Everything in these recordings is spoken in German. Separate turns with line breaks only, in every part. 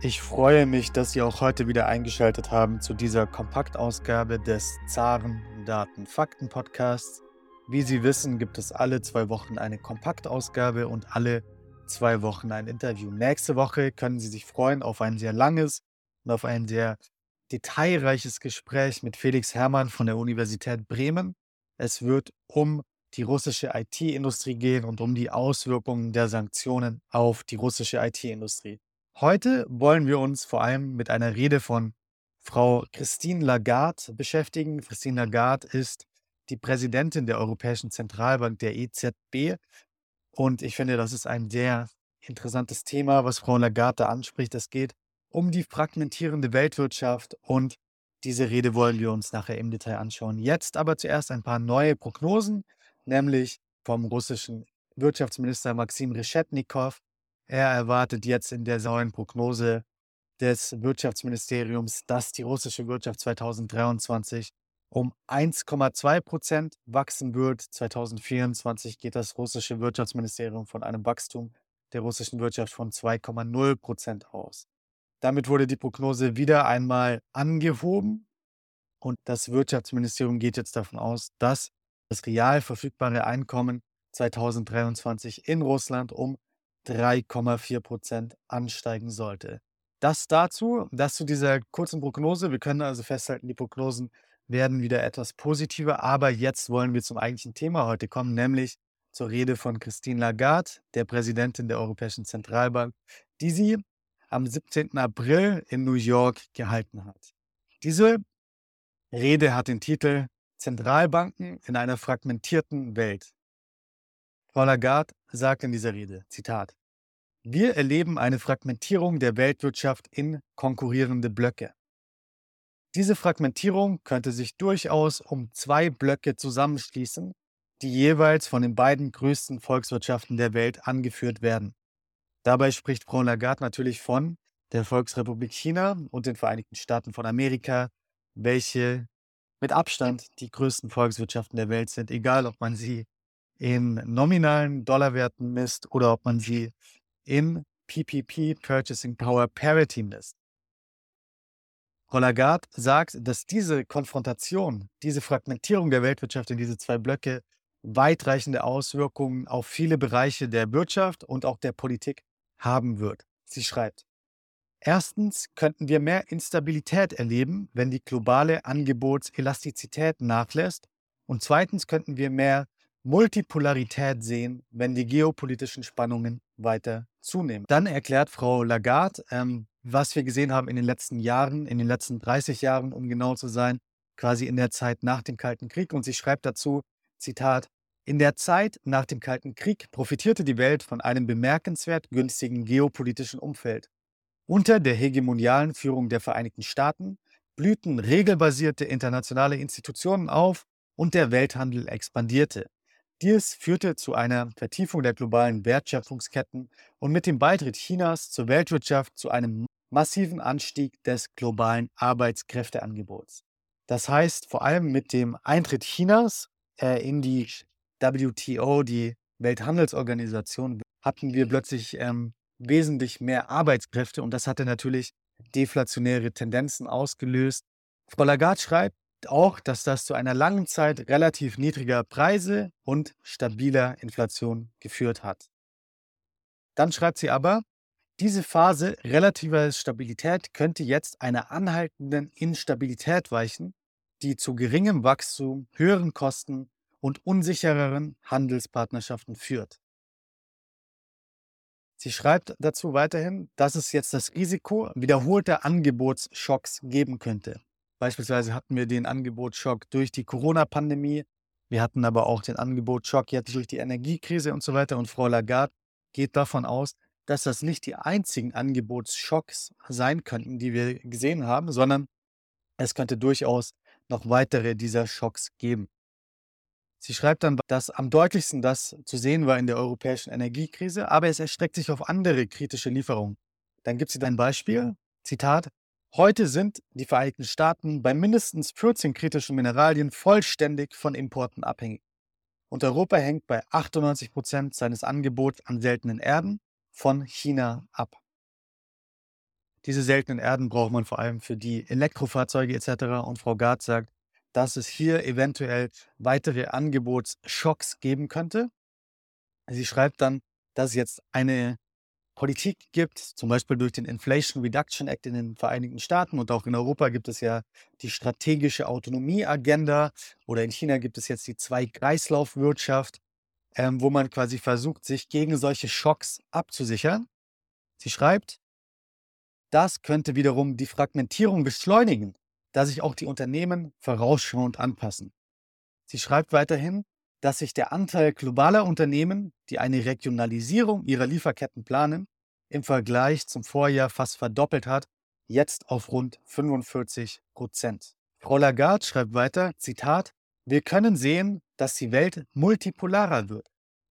Ich freue mich, dass Sie auch heute wieder eingeschaltet haben zu dieser Kompaktausgabe des Zaren Daten Fakten Podcasts. Wie Sie wissen, gibt es alle zwei Wochen eine Kompaktausgabe und alle zwei Wochen ein Interview. Nächste Woche können Sie sich freuen auf ein sehr langes und auf ein sehr detailreiches Gespräch mit Felix Herrmann von der Universität Bremen. Es wird um die russische IT-Industrie gehen und um die Auswirkungen der Sanktionen auf die russische IT-Industrie. Heute wollen wir uns vor allem mit einer Rede von Frau Christine Lagarde beschäftigen. Christine Lagarde ist die Präsidentin der Europäischen Zentralbank, der EZB. Und ich finde, das ist ein sehr interessantes Thema, was Frau Lagarde anspricht. Es geht um die fragmentierende Weltwirtschaft und diese Rede wollen wir uns nachher im Detail anschauen. Jetzt aber zuerst ein paar neue Prognosen, nämlich vom russischen Wirtschaftsminister Maxim Reschetnikow. Er erwartet jetzt in der neuen Prognose des Wirtschaftsministeriums, dass die russische Wirtschaft 2023 um 1,2 Prozent wachsen wird. 2024 geht das russische Wirtschaftsministerium von einem Wachstum der russischen Wirtschaft von 2,0 Prozent aus. Damit wurde die Prognose wieder einmal angehoben und das Wirtschaftsministerium geht jetzt davon aus, dass das real verfügbare Einkommen 2023 in Russland um 3,4 Prozent ansteigen sollte. Das dazu, das zu dieser kurzen Prognose. Wir können also festhalten, die Prognosen werden wieder etwas positiver, aber jetzt wollen wir zum eigentlichen Thema heute kommen, nämlich zur Rede von Christine Lagarde, der Präsidentin der Europäischen Zentralbank, die sie am 17. April in New York gehalten hat. Diese Rede hat den Titel Zentralbanken in einer fragmentierten Welt. Frau Lagarde sagt in dieser Rede, Zitat, wir erleben eine Fragmentierung der Weltwirtschaft in konkurrierende Blöcke. Diese Fragmentierung könnte sich durchaus um zwei Blöcke zusammenschließen, die jeweils von den beiden größten Volkswirtschaften der Welt angeführt werden. Dabei spricht Frau Lagarde natürlich von der Volksrepublik China und den Vereinigten Staaten von Amerika, welche mit Abstand die größten Volkswirtschaften der Welt sind, egal ob man sie in nominalen Dollarwerten misst oder ob man sie in PPP Purchasing Power Parity misst. Frau Lagarde sagt, dass diese Konfrontation, diese Fragmentierung der Weltwirtschaft in diese zwei Blöcke weitreichende Auswirkungen auf viele Bereiche der Wirtschaft und auch der Politik haben wird. Sie schreibt, Erstens könnten wir mehr Instabilität erleben, wenn die globale Angebotselastizität nachlässt. Und zweitens könnten wir mehr Multipolarität sehen, wenn die geopolitischen Spannungen weiter zunehmen. Dann erklärt Frau Lagarde, ähm, was wir gesehen haben in den letzten Jahren, in den letzten 30 Jahren, um genau zu sein, quasi in der Zeit nach dem Kalten Krieg. Und sie schreibt dazu, Zitat, in der Zeit nach dem Kalten Krieg profitierte die Welt von einem bemerkenswert günstigen geopolitischen Umfeld. Unter der hegemonialen Führung der Vereinigten Staaten blühten regelbasierte internationale Institutionen auf und der Welthandel expandierte. Dies führte zu einer Vertiefung der globalen Wertschöpfungsketten und mit dem Beitritt Chinas zur Weltwirtschaft zu einem massiven Anstieg des globalen Arbeitskräfteangebots. Das heißt, vor allem mit dem Eintritt Chinas äh, in die WTO, die Welthandelsorganisation, hatten wir plötzlich ähm, wesentlich mehr Arbeitskräfte und das hatte natürlich deflationäre Tendenzen ausgelöst. Frau Lagarde schreibt, auch, dass das zu einer langen Zeit relativ niedriger Preise und stabiler Inflation geführt hat. Dann schreibt sie aber, diese Phase relativer Stabilität könnte jetzt einer anhaltenden Instabilität weichen, die zu geringem Wachstum, höheren Kosten und unsichereren Handelspartnerschaften führt. Sie schreibt dazu weiterhin, dass es jetzt das Risiko wiederholter Angebotsschocks geben könnte. Beispielsweise hatten wir den Angebotsschock durch die Corona-Pandemie. Wir hatten aber auch den Angebotsschock jetzt durch die Energiekrise und so weiter. Und Frau Lagarde geht davon aus, dass das nicht die einzigen Angebotsschocks sein könnten, die wir gesehen haben, sondern es könnte durchaus noch weitere dieser Schocks geben. Sie schreibt dann, dass am deutlichsten das zu sehen war in der europäischen Energiekrise, aber es erstreckt sich auf andere kritische Lieferungen. Dann gibt sie ein Beispiel, Zitat, Heute sind die Vereinigten Staaten bei mindestens 14 kritischen Mineralien vollständig von Importen abhängig. Und Europa hängt bei 98 Prozent seines Angebots an seltenen Erden von China ab. Diese seltenen Erden braucht man vor allem für die Elektrofahrzeuge etc. Und Frau Gard sagt, dass es hier eventuell weitere Angebotsschocks geben könnte. Sie schreibt dann, dass jetzt eine Politik gibt, zum Beispiel durch den Inflation Reduction Act in den Vereinigten Staaten und auch in Europa gibt es ja die strategische Autonomieagenda oder in China gibt es jetzt die Zwei-Kreislauf-Wirtschaft, ähm, wo man quasi versucht, sich gegen solche Schocks abzusichern. Sie schreibt, das könnte wiederum die Fragmentierung beschleunigen, da sich auch die Unternehmen vorausschauend anpassen. Sie schreibt weiterhin, dass sich der Anteil globaler Unternehmen, die eine Regionalisierung ihrer Lieferketten planen, im Vergleich zum Vorjahr fast verdoppelt hat, jetzt auf rund 45 Prozent. Frau Lagarde schreibt weiter, Zitat, wir können sehen, dass die Welt multipolarer wird.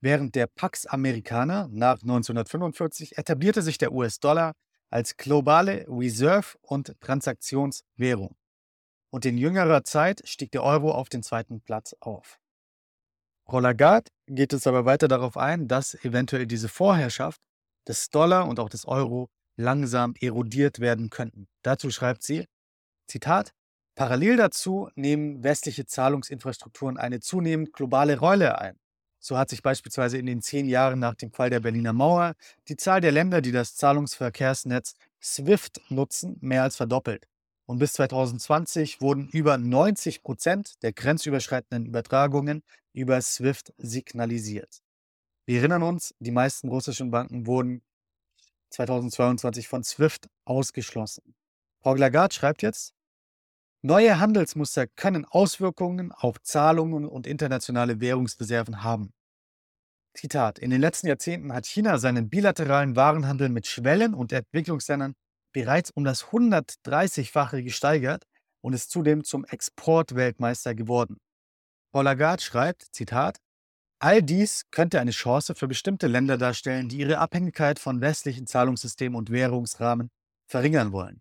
Während der Pax Americana nach 1945 etablierte sich der US-Dollar als globale Reserve- und Transaktionswährung. Und in jüngerer Zeit stieg der Euro auf den zweiten Platz auf. Frau Lagarde geht es aber weiter darauf ein, dass eventuell diese Vorherrschaft des Dollar und auch des Euro langsam erodiert werden könnten. Dazu schreibt sie, Zitat, Parallel dazu nehmen westliche Zahlungsinfrastrukturen eine zunehmend globale Rolle ein. So hat sich beispielsweise in den zehn Jahren nach dem Fall der Berliner Mauer die Zahl der Länder, die das Zahlungsverkehrsnetz SWIFT nutzen, mehr als verdoppelt. Und bis 2020 wurden über 90 Prozent der grenzüberschreitenden Übertragungen über SWIFT signalisiert. Wir erinnern uns, die meisten russischen Banken wurden 2022 von SWIFT ausgeschlossen. Paul Lagarde schreibt jetzt, neue Handelsmuster können Auswirkungen auf Zahlungen und internationale Währungsreserven haben. Zitat, in den letzten Jahrzehnten hat China seinen bilateralen Warenhandel mit Schwellen- und Entwicklungsländern bereits um das 130-fache gesteigert und ist zudem zum Exportweltmeister geworden. Paul Lagarde schreibt, Zitat, All dies könnte eine Chance für bestimmte Länder darstellen, die ihre Abhängigkeit von westlichen Zahlungssystemen und Währungsrahmen verringern wollen.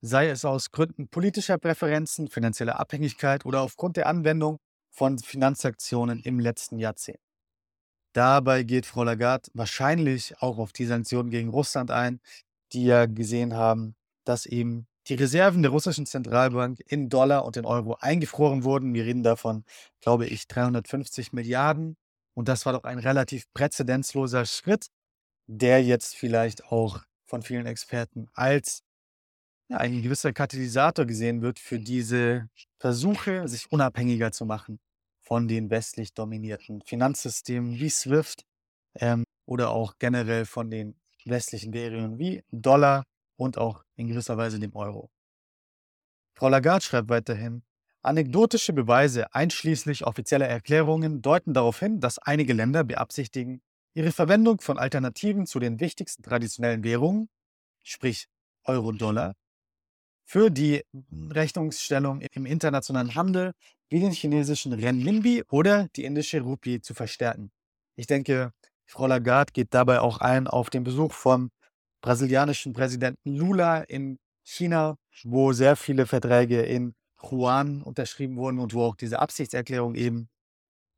Sei es aus Gründen politischer Präferenzen, finanzieller Abhängigkeit oder aufgrund der Anwendung von Finanzaktionen im letzten Jahrzehnt. Dabei geht Frau Lagarde wahrscheinlich auch auf die Sanktionen gegen Russland ein, die ja gesehen haben, dass eben die Reserven der russischen Zentralbank in Dollar und in Euro eingefroren wurden. Wir reden davon, glaube ich, 350 Milliarden. Und das war doch ein relativ präzedenzloser Schritt, der jetzt vielleicht auch von vielen Experten als ja, ein gewisser Katalysator gesehen wird für diese Versuche, sich unabhängiger zu machen von den westlich dominierten Finanzsystemen wie SWIFT ähm, oder auch generell von den westlichen Währungen wie Dollar und auch in gewisser Weise dem Euro. Frau Lagarde schreibt weiterhin, anekdotische Beweise einschließlich offizieller Erklärungen deuten darauf hin, dass einige Länder beabsichtigen, ihre Verwendung von Alternativen zu den wichtigsten traditionellen Währungen, sprich Euro-Dollar, für die Rechnungsstellung im internationalen Handel wie den chinesischen Renminbi oder die indische Rupie zu verstärken. Ich denke, Frau Lagarde geht dabei auch ein auf den Besuch vom brasilianischen Präsidenten Lula in China, wo sehr viele Verträge in Juan unterschrieben wurden und wo auch diese Absichtserklärung eben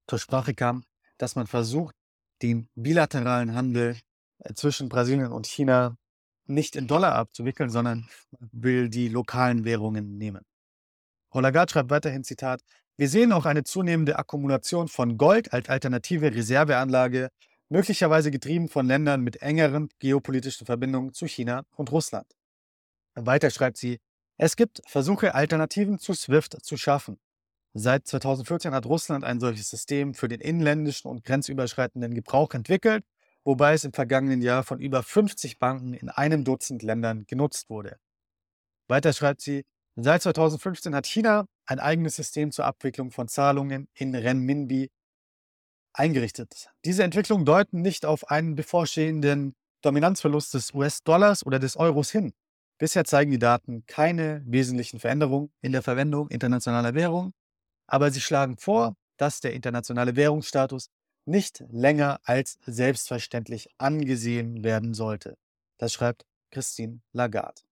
zur Sprache kam, dass man versucht, den bilateralen Handel äh, zwischen Brasilien und China nicht in Dollar abzuwickeln, sondern will die lokalen Währungen nehmen. Lagarde schreibt weiterhin Zitat, wir sehen auch eine zunehmende Akkumulation von Gold als alternative Reserveanlage möglicherweise getrieben von Ländern mit engeren geopolitischen Verbindungen zu China und Russland. Weiter schreibt sie, es gibt Versuche, Alternativen zu SWIFT zu schaffen. Seit 2014 hat Russland ein solches System für den inländischen und grenzüberschreitenden Gebrauch entwickelt, wobei es im vergangenen Jahr von über 50 Banken in einem Dutzend Ländern genutzt wurde. Weiter schreibt sie, seit 2015 hat China ein eigenes System zur Abwicklung von Zahlungen in Renminbi eingerichtet. Diese Entwicklungen deuten nicht auf einen bevorstehenden Dominanzverlust des US-Dollars oder des Euros hin. Bisher zeigen die Daten keine wesentlichen Veränderungen in der Verwendung internationaler Währungen, aber sie schlagen vor, dass der internationale Währungsstatus nicht länger als selbstverständlich angesehen werden sollte. Das schreibt Christine Lagarde.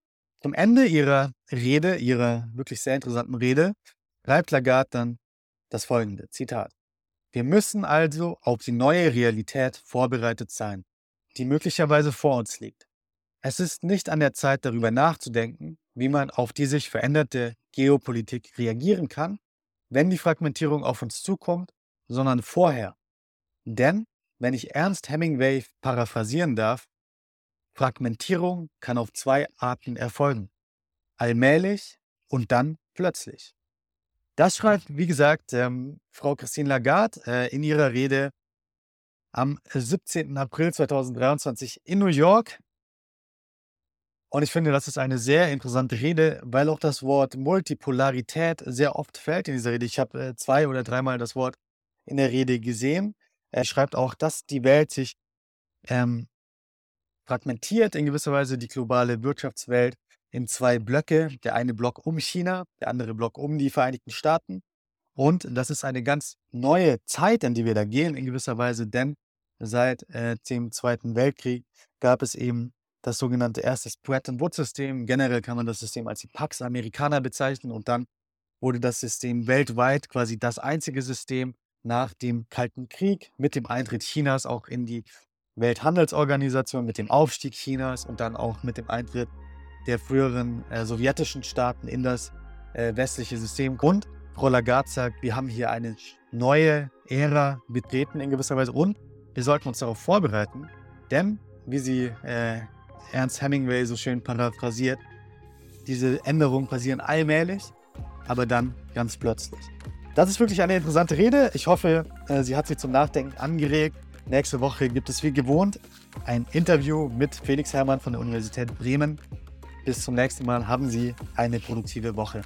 Zum Ende ihrer Rede, ihrer wirklich sehr interessanten Rede, schreibt Lagarde dann das folgende Zitat. Wir müssen also auf die neue Realität vorbereitet sein, die möglicherweise vor uns liegt. Es ist nicht an der Zeit, darüber nachzudenken, wie man auf die sich veränderte Geopolitik reagieren kann, wenn die Fragmentierung auf uns zukommt, sondern vorher. Denn, wenn ich Ernst Hemingway paraphrasieren darf, Fragmentierung kann auf zwei Arten erfolgen. Allmählich und dann plötzlich. Das schreibt, wie gesagt, ähm, Frau Christine Lagarde äh, in ihrer Rede am 17. April 2023 in New York. Und ich finde, das ist eine sehr interessante Rede, weil auch das Wort Multipolarität sehr oft fällt in dieser Rede. Ich habe äh, zwei oder dreimal das Wort in der Rede gesehen. Er schreibt auch, dass die Welt sich ähm, fragmentiert in gewisser Weise, die globale Wirtschaftswelt in zwei Blöcke. Der eine Block um China, der andere Block um die Vereinigten Staaten. Und das ist eine ganz neue Zeit, in die wir da gehen, in gewisser Weise, denn seit äh, dem Zweiten Weltkrieg gab es eben das sogenannte erste Bretton Woods-System. Generell kann man das System als die Pax Americana bezeichnen und dann wurde das System weltweit quasi das einzige System nach dem Kalten Krieg mit dem Eintritt Chinas auch in die Welthandelsorganisation, mit dem Aufstieg Chinas und dann auch mit dem Eintritt der früheren äh, sowjetischen Staaten in das äh, westliche System. Und Frau Lagarde sagt, wir haben hier eine neue Ära betreten in gewisser Weise und wir sollten uns darauf vorbereiten, denn, wie sie äh, Ernst Hemingway so schön paraphrasiert, diese Änderungen passieren allmählich, aber dann ganz plötzlich. Das ist wirklich eine interessante Rede. Ich hoffe, äh, sie hat Sie zum Nachdenken angeregt. Nächste Woche gibt es wie gewohnt ein Interview mit Felix Hermann von der Universität Bremen. Bis zum nächsten Mal. Haben Sie eine produktive Woche.